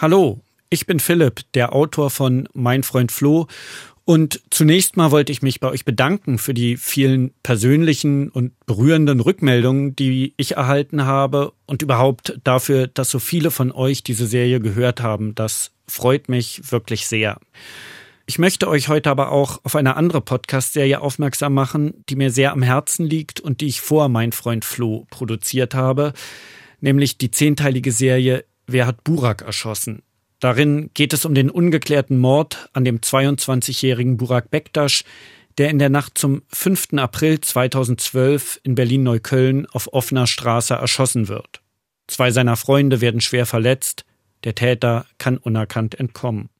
Hallo, ich bin Philipp, der Autor von Mein Freund Flo. Und zunächst mal wollte ich mich bei euch bedanken für die vielen persönlichen und berührenden Rückmeldungen, die ich erhalten habe und überhaupt dafür, dass so viele von euch diese Serie gehört haben. Das freut mich wirklich sehr. Ich möchte euch heute aber auch auf eine andere Podcast-Serie aufmerksam machen, die mir sehr am Herzen liegt und die ich vor Mein Freund Flo produziert habe, nämlich die zehnteilige Serie Wer hat Burak erschossen? Darin geht es um den ungeklärten Mord an dem 22-jährigen Burak Bektasch, der in der Nacht zum 5. April 2012 in Berlin-Neukölln auf offener Straße erschossen wird. Zwei seiner Freunde werden schwer verletzt, der Täter kann unerkannt entkommen.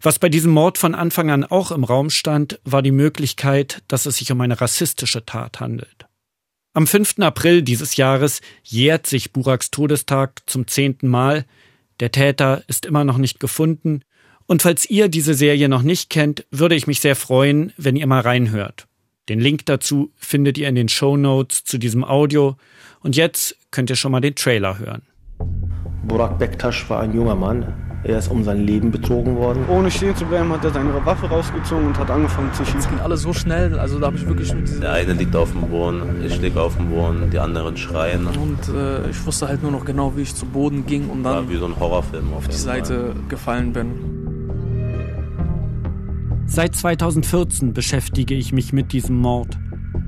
Was bei diesem Mord von Anfang an auch im Raum stand, war die Möglichkeit, dass es sich um eine rassistische Tat handelt. Am 5. April dieses Jahres jährt sich Buraks Todestag zum zehnten Mal. Der Täter ist immer noch nicht gefunden. Und falls ihr diese Serie noch nicht kennt, würde ich mich sehr freuen, wenn ihr mal reinhört. Den Link dazu findet ihr in den Show Notes zu diesem Audio. Und jetzt könnt ihr schon mal den Trailer hören. Burak Bektasch war ein junger Mann, er ist um sein Leben betrogen worden. Ohne stehen zu bleiben, hat er seine Waffe rausgezogen und hat angefangen zu schießen. Es ging alles so schnell, also da habe ich wirklich mit Der eine liegt auf dem Boden, ich liege auf dem Boden, die anderen schreien. Und äh, ich wusste halt nur noch genau, wie ich zu Boden ging und dann War wie so ein Horrorfilm auf die Seite Fall. gefallen bin. Seit 2014 beschäftige ich mich mit diesem Mord,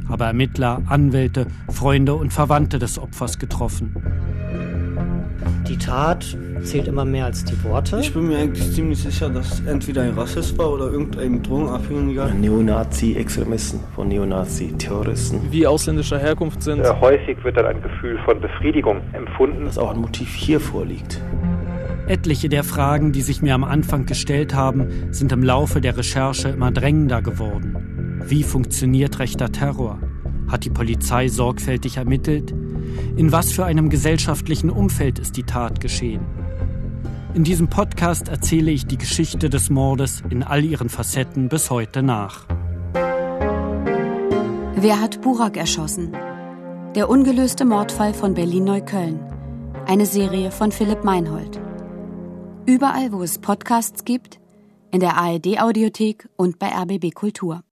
habe Ermittler, Anwälte, Freunde und Verwandte des Opfers getroffen. Die Tat zählt immer mehr als die Worte. Ich bin mir eigentlich ziemlich sicher, dass entweder ein Rassist war oder irgendein Drogenabhängiger. Neonazi-Extremisten, von Neonazi-Terroristen. Wie ausländischer Herkunft sind. Ja, häufig wird dann ein Gefühl von Befriedigung empfunden. Dass auch ein Motiv hier vorliegt. Etliche der Fragen, die sich mir am Anfang gestellt haben, sind im Laufe der Recherche immer drängender geworden. Wie funktioniert rechter Terror? Hat die Polizei sorgfältig ermittelt? In was für einem gesellschaftlichen Umfeld ist die Tat geschehen? In diesem Podcast erzähle ich die Geschichte des Mordes in all ihren Facetten bis heute nach. Wer hat Burak erschossen? Der ungelöste Mordfall von Berlin-Neukölln. Eine Serie von Philipp Meinhold. Überall, wo es Podcasts gibt, in der ARD-Audiothek und bei RBB Kultur.